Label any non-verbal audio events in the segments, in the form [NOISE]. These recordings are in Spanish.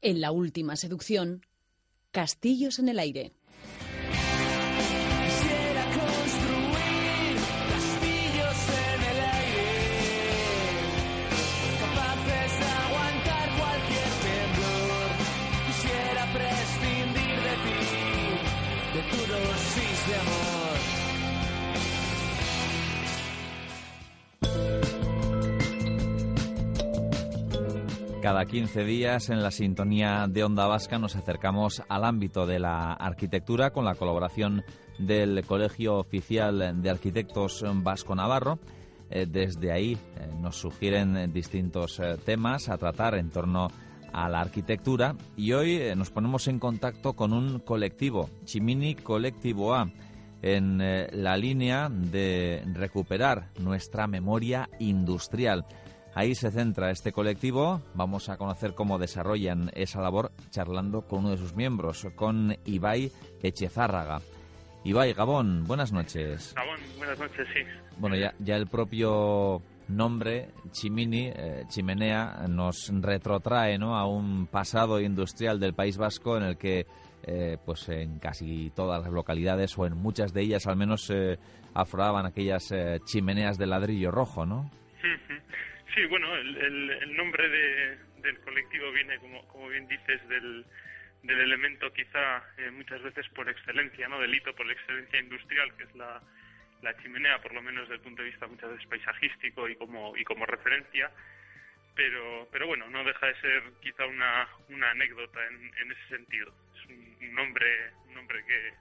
En la última seducción, Castillos en el aire. Cada 15 días en la sintonía de Onda Vasca nos acercamos al ámbito de la arquitectura con la colaboración del Colegio Oficial de Arquitectos Vasco Navarro. Eh, desde ahí eh, nos sugieren distintos eh, temas a tratar en torno a la arquitectura y hoy nos ponemos en contacto con un colectivo, Chimini Colectivo A, en la línea de recuperar nuestra memoria industrial. Ahí se centra este colectivo. Vamos a conocer cómo desarrollan esa labor charlando con uno de sus miembros, con Ibai Echezárraga. Ibai, Gabón, buenas noches. Gabón, buenas noches, sí. Bueno, ya, ya el propio nombre, Chimini, eh, chimenea, nos retrotrae ¿no? a un pasado industrial del País Vasco en el que eh, pues en casi todas las localidades o en muchas de ellas al menos eh, afloraban aquellas eh, chimeneas de ladrillo rojo, ¿no? Sí, bueno, el, el, nombre de, del colectivo viene, como, como bien dices, del, del elemento quizá eh, muchas veces por excelencia, ¿no? Del hito por excelencia industrial, que es la, la chimenea, por lo menos desde el punto de vista muchas veces paisajístico y como, y como referencia. Pero, pero bueno, no deja de ser quizá una, una anécdota en, en ese sentido. Es un, un nombre, un nombre que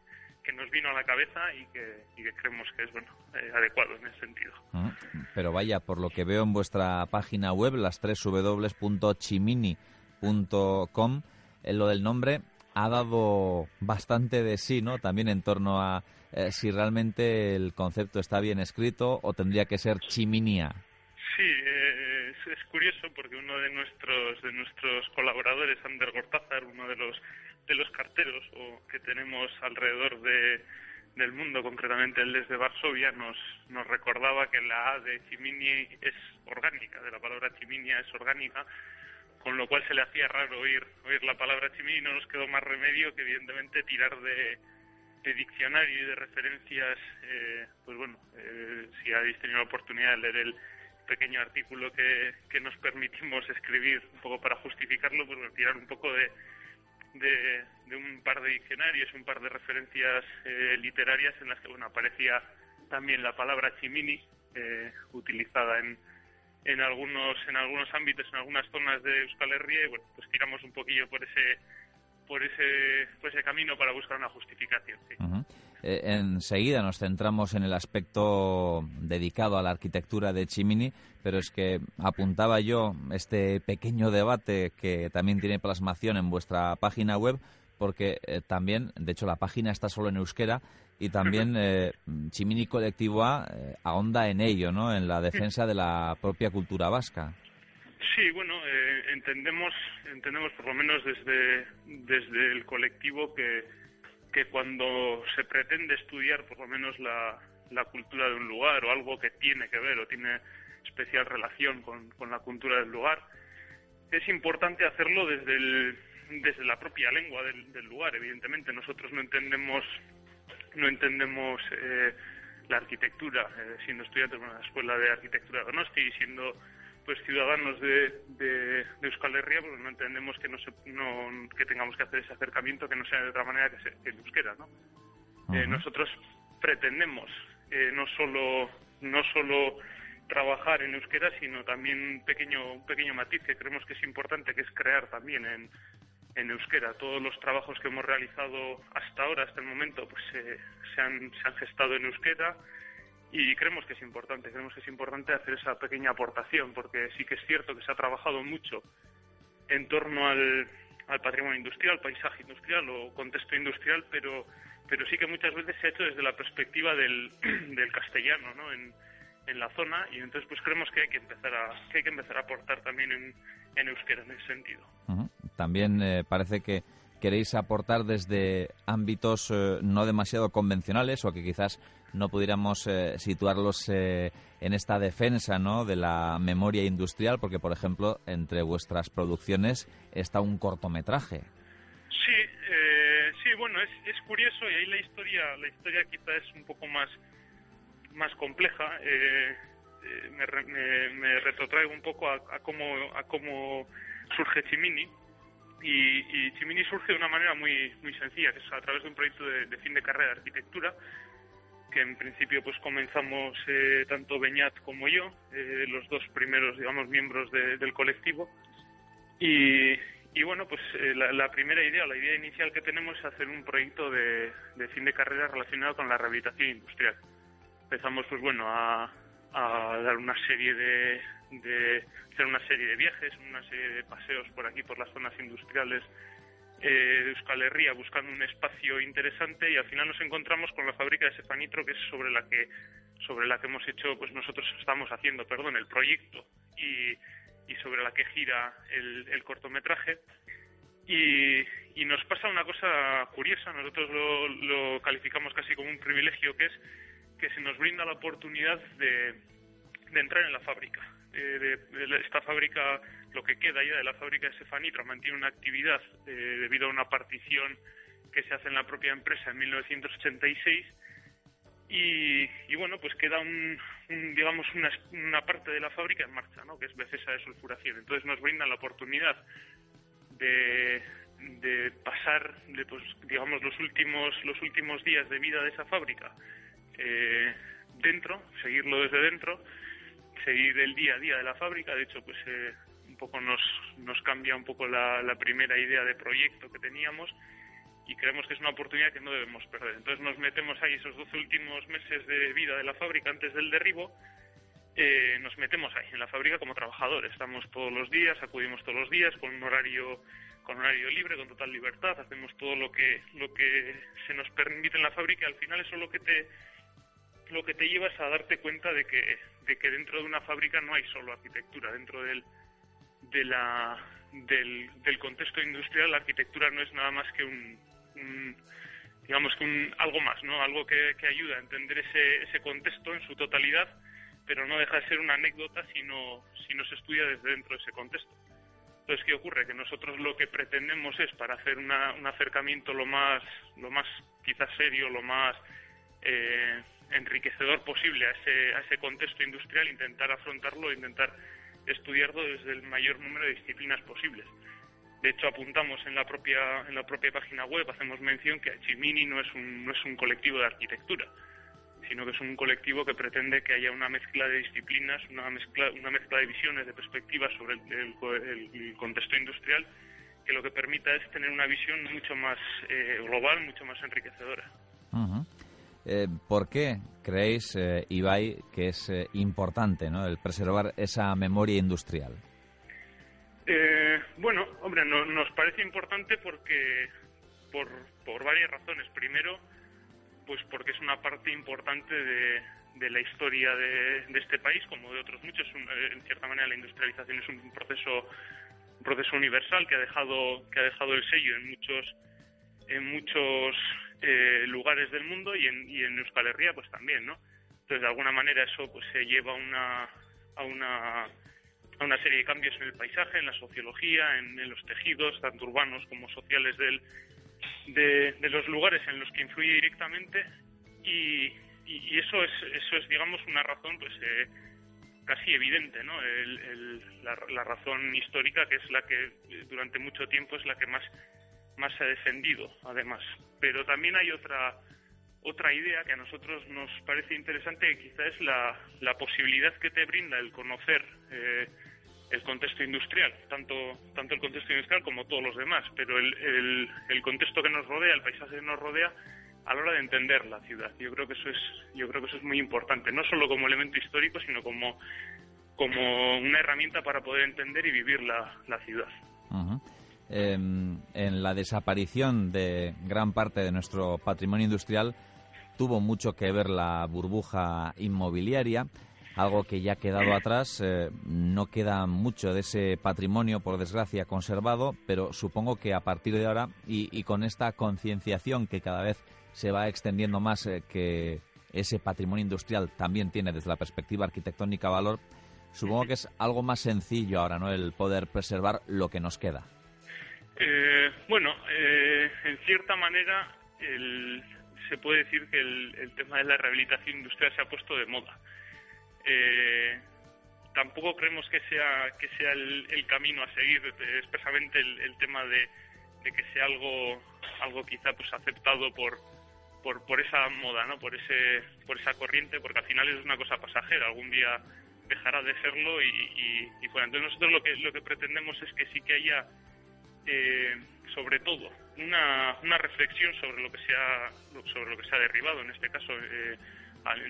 nos vino a la cabeza y que, y que creemos que es bueno eh, adecuado en ese sentido. Ah, Pero vaya, por lo que veo en vuestra página web, las tres www.chimini.com, eh, lo del nombre ha dado bastante de sí, ¿no? También en torno a eh, si realmente el concepto está bien escrito o tendría que ser chiminia. Sí, eh, es, es curioso porque uno de nuestros de nuestros colaboradores, Ander Gortázar, uno de los de los carteros o que tenemos alrededor de, del mundo, concretamente el desde Varsovia, nos, nos recordaba que la A de Chimini es orgánica, de la palabra Chiminia es orgánica, con lo cual se le hacía raro oír, oír la palabra Chimini y no nos quedó más remedio que evidentemente tirar de, de diccionario y de referencias, eh, pues bueno, eh, si habéis tenido la oportunidad de leer el pequeño artículo que, que nos permitimos escribir un poco para justificarlo, pues tirar un poco de de, de, un par de diccionarios, un par de referencias eh, literarias en las que bueno aparecía también la palabra chimini eh, utilizada en, en algunos en algunos ámbitos, en algunas zonas de Euskal Herria y bueno, pues tiramos un poquillo por ese por ese por ese camino para buscar una justificación. Sí. Eh, enseguida nos centramos en el aspecto dedicado a la arquitectura de Chimini, pero es que apuntaba yo este pequeño debate que también tiene plasmación en vuestra página web, porque eh, también, de hecho, la página está solo en euskera y también eh, Chimini Colectivo A eh, ahonda en ello, ¿no? En la defensa de la propia cultura vasca. Sí, bueno, eh, entendemos, entendemos por lo menos desde, desde el colectivo que, que cuando se pretende estudiar por lo menos la, la cultura de un lugar o algo que tiene que ver o tiene especial relación con, con la cultura del lugar, es importante hacerlo desde, el, desde la propia lengua del, del lugar. Evidentemente, nosotros no entendemos, no entendemos eh, la arquitectura eh, siendo estudiantes de una escuela de arquitectura de Donosti y siendo pues ciudadanos de, de, de Euskal Herria, pues no entendemos que no, se, no que tengamos que hacer ese acercamiento que no sea de otra manera que, se, que el euskera, ¿no? Uh -huh. eh, nosotros pretendemos eh, no solo no solo trabajar en euskera, sino también un pequeño un pequeño matiz que creemos que es importante, que es crear también en, en euskera. Todos los trabajos que hemos realizado hasta ahora, hasta el momento, pues eh, se, han, se han gestado en euskera y creemos que es importante, creemos que es importante hacer esa pequeña aportación, porque sí que es cierto que se ha trabajado mucho en torno al, al patrimonio industrial, paisaje industrial o contexto industrial, pero, pero sí que muchas veces se ha hecho desde la perspectiva del, [CLEARS THROAT] del castellano, ¿no? En, en la zona y entonces pues creemos que hay que empezar a hay que empezar a aportar también en, en euskera en ese sentido. También eh, parece que queréis aportar desde ámbitos eh, no demasiado convencionales o que quizás no pudiéramos eh, situarlos eh, en esta defensa ¿no? de la memoria industrial, porque, por ejemplo, entre vuestras producciones está un cortometraje. Sí, sí, bueno, es, es, curioso y ahí la historia, la historia quizá es un poco más, más compleja. Me, me, retrotraigo un poco a, a, cómo, a cómo surge Chimini y, y, Chimini surge de una manera muy, muy sencilla, que es a través de un proyecto de, fin de carrera de arquitectura, que en principio pues comenzamos eh, tanto Beñat como yo, eh, los dos primeros, digamos, miembros del colectivo. Y, y bueno, pues eh, la, primera idea, la idea inicial que tenemos es hacer un proyecto de, de fin de carrera relacionado con la rehabilitación industrial. Empezamos, pues bueno, a, a dar una serie de, de hacer una serie de viajes, una serie de paseos por aquí, por las zonas industriales eh, de Euskal Herria, buscando un espacio interesante y al final nos encontramos con la fábrica de Sefanitro, que es sobre la que sobre la que hemos hecho, pues nosotros estamos haciendo, perdón, el proyecto y, y sobre la que gira el, cortometraje. Y, y, nos pasa una cosa curiosa, nosotros lo, lo calificamos casi como un privilegio, que es que se nos brinda la oportunidad de, de entrar en la fábrica. Eh, de, esta fábrica, lo que queda ya de la fábrica de Sefanitra, mantiene una actividad eh, debido a una partición que se hace en la propia empresa en 1986 y, y bueno, pues queda un, digamos una, parte de la fábrica en marcha, ¿no? que es Becesa de sulfuración. Entonces nos brinda la oportunidad de, de pasar, de, pues, digamos, los últimos, los últimos días de vida de esa fábrica eh, dentro, seguirlo desde dentro seguir el día a día de la fábrica. De hecho, pues eh, un poco nos, nos cambia un poco la, primera idea de proyecto que teníamos y creemos que es una oportunidad que no debemos perder. Entonces nos metemos ahí esos 12 últimos meses de vida de la fábrica antes del derribo. Eh, nos metemos ahí en la fábrica como trabajadores. Estamos todos los días, acudimos todos los días con un horario con horario libre, con total libertad, hacemos todo lo que lo que se nos permite en la fábrica y al final eso es lo que te lo que te lleva es a darte cuenta de que de que dentro de una fábrica no hay solo arquitectura, dentro del, de la, del, contexto industrial la arquitectura no es nada más que un, digamos que un algo más, ¿no? Algo que, que, ayuda a entender ese, ese contexto en su totalidad, pero no deja de ser una anécdota si no, si no se estudia desde dentro de ese contexto. Entonces, ¿qué ocurre? Que nosotros lo que pretendemos es, para hacer una, un acercamiento lo más, lo más quizás serio, lo más eh, enriquecedor posible a ese, a ese contexto industrial, intentar afrontarlo, intentar estudiarlo desde el mayor número de disciplinas posibles. De hecho, apuntamos en la propia, en la propia página web, hacemos mención que Chimini no es, un, no es un colectivo de arquitectura, sino que es un colectivo que pretende que haya una mezcla de disciplinas, una mezcla, una mezcla de visiones, de perspectivas sobre el, contexto industrial, que lo que permita es tener una visión mucho más eh, global, mucho más enriquecedora. Eh, ¿Por qué creéis, eh, Ibai, que es eh, importante ¿no? el preservar esa memoria industrial? Eh, bueno, hombre, no, nos parece importante porque por, varias razones. Primero, pues porque es una parte importante de, de la historia de, de, este país, como de otros muchos. en cierta manera, la industrialización es un proceso, un proceso universal que ha dejado que ha dejado el sello en muchos en muchos eh, lugares del mundo y en, y en Euskal Herria pues también, ¿no? Entonces de alguna manera eso pues se lleva una, a una a una serie de cambios en el paisaje, en la sociología, en, los tejidos, tanto urbanos como sociales del, de, los lugares en los que influye directamente y, eso es eso es digamos una razón pues eh, casi evidente, ¿no? El, la, la, razón histórica que es la que durante mucho tiempo es la que más más se ha defendido, además. Pero también hay otra otra idea que a nosotros nos parece interesante, que quizá es la, la posibilidad que te brinda el conocer eh, el contexto industrial, tanto, tanto el contexto industrial como todos los demás, pero el, el, contexto que nos rodea, el paisaje que nos rodea, a la hora de entender la ciudad. Yo creo que eso es, yo creo que eso es muy importante, no solo como elemento histórico, sino como, como una herramienta para poder entender y vivir la, la ciudad. En la desaparición de gran parte de nuestro patrimonio industrial tuvo mucho que ver la burbuja inmobiliaria. algo que ya ha quedado atrás. Eh, no queda mucho de ese patrimonio, por desgracia, conservado, pero supongo que a partir de ahora y, con esta concienciación que cada vez se va extendiendo más, eh, que ese patrimonio industrial también tiene desde la perspectiva arquitectónica valor, supongo que es algo más sencillo ahora, ¿no? El poder preservar lo que nos queda. Eh, bueno, en cierta manera se puede decir que el, tema de la rehabilitación industrial se ha puesto de moda. Eh, tampoco creemos que sea que sea el, camino a seguir expresamente el, tema de, que sea algo algo quizá pues aceptado por, por esa moda no por ese por esa corriente porque al final es una cosa pasajera algún día dejará de serlo y, y, entonces nosotros lo que lo que pretendemos es que sí que haya eh, sobre todo una, una reflexión sobre lo que se ha sobre lo que se ha derribado en este caso eh,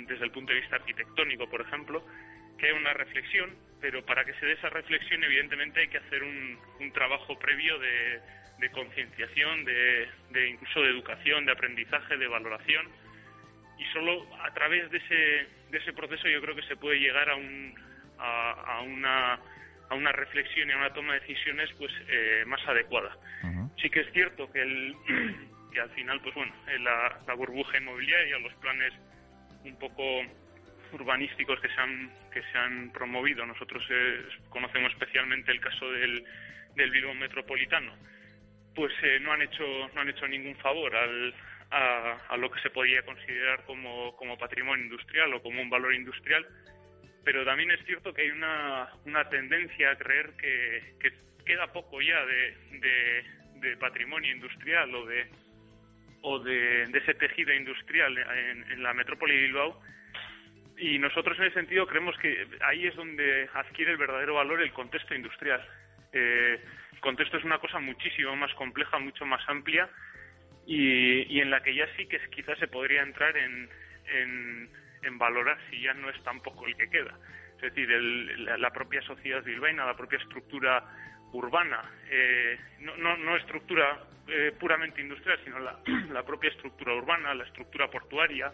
desde el punto de vista arquitectónico por ejemplo que hay una reflexión pero para que se dé esa reflexión evidentemente hay que hacer un, un trabajo previo de, de concienciación de, de, incluso de educación de aprendizaje de valoración y solo a través de ese de ese proceso yo creo que se puede llegar a un a, a una a una reflexión y a una toma de decisiones pues eh, más adecuada. Sí que es cierto que, el, [CLEARS THROAT] que al final, pues bueno, eh, la, la burbuja inmobiliaria, los planes un poco urbanísticos que se han, que se han promovido, nosotros eh, conocemos especialmente el caso del, del Bilbao Metropolitano, pues no han hecho no han hecho ningún favor al, a, a, lo que se podría considerar como, como patrimonio industrial o como un valor industrial pero también es cierto que hay una, una tendencia a creer que, queda poco ya de, de, patrimonio industrial o de o de, ese tejido industrial en, la metrópoli de Bilbao y nosotros en ese sentido creemos que ahí es donde adquiere el verdadero valor el contexto industrial. Eh, el contexto es una cosa muchísimo más compleja, mucho más amplia y, y en la que ya sí que quizás se podría entrar en, en en valorar si ya no es tampoco el que queda. Es decir, la, propia sociedad bilbaína, la propia estructura urbana, eh, no, no, no, estructura eh, puramente industrial, sino la, [CLEARS THROAT] la, propia estructura urbana, la estructura portuaria,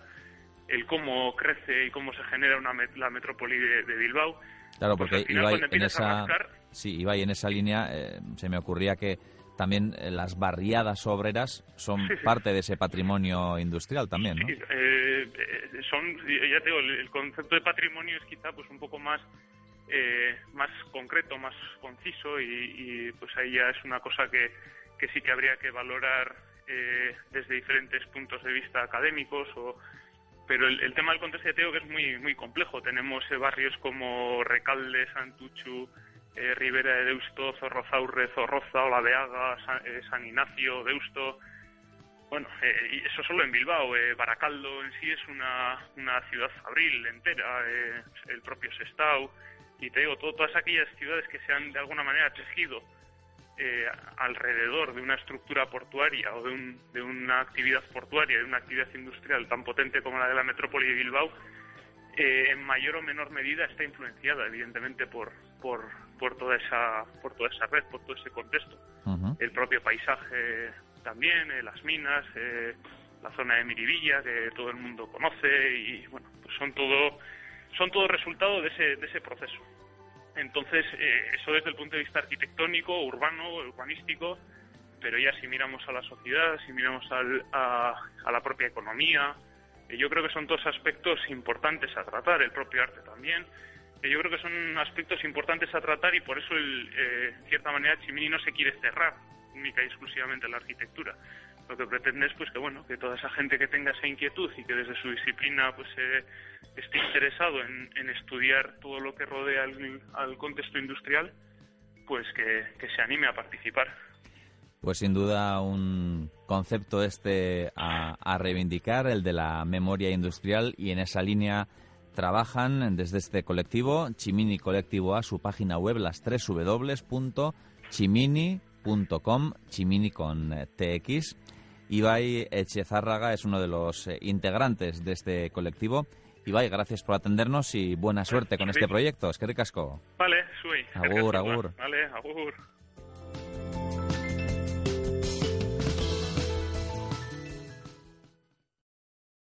el cómo crece y cómo se genera una la metrópoli de, Bilbao. Claro, pues porque en esa, sí, Ibai, en esa línea eh, se me ocurría que también eh, las barriadas obreras son [LAUGHS] parte de ese patrimonio industrial también, ¿no? Sí, eh, eh, son, ya te digo, el concepto de patrimonio es quizá pues un poco más más concreto, más conciso y, pues ahí ya es una cosa que, que sí que habría que valorar desde diferentes puntos de vista académicos o pero el, tema del contexto ya te que es muy muy complejo. Tenemos barrios como Recalde, Santuchu, eh, Ribera de Deusto, Zorrozaurre, Zorroza, Olaveaga, San, eh, San Ignacio, Deusto. Bueno, eh, eso solo en Bilbao. Eh, Baracaldo en sí es una, una ciudad fabril entera, el propio Sestao. Y te digo, todas aquellas ciudades que se han de alguna manera tejido alrededor de una estructura portuaria o de, un, de una actividad portuaria, de una actividad industrial tan potente como la de la metrópoli de Bilbao, en mayor o menor medida está influenciada, evidentemente, por, por, por toda esa por toda esa red, por todo ese contexto. El propio paisaje también, eh, las minas, eh, la zona de Miribilla que todo el mundo conoce y bueno, pues son todo son todo resultado de ese de ese proceso. Entonces, eh, eso desde el punto de vista arquitectónico, urbano, urbanístico, pero ya si miramos a la sociedad, si miramos al, a, la propia economía, yo creo que son todos aspectos importantes a tratar, el propio arte también, yo creo que son aspectos importantes a tratar y por eso, eh, en cierta manera, Chimini no se quiere cerrar única y exclusivamente en la arquitectura. Lo que pretende es pues que bueno que toda esa gente que tenga esa inquietud y que desde su disciplina pues eh, esté interesado en, estudiar todo lo que rodea al, contexto industrial, pues que, se anime a participar. Pues sin duda un concepto este a, reivindicar, el de la memoria industrial, y en esa línea trabajan desde este colectivo, Chimini Colectivo A, su página web, las www.chimini.com, Chimini con eh, TX. Ibai Echezárraga es uno de los eh, integrantes de este colectivo. Ibai, gracias por atendernos y buena suerte con este proyecto. Es que ricasco. Vale, sui. Agur, [LAUGHS] agur. Vale, agur.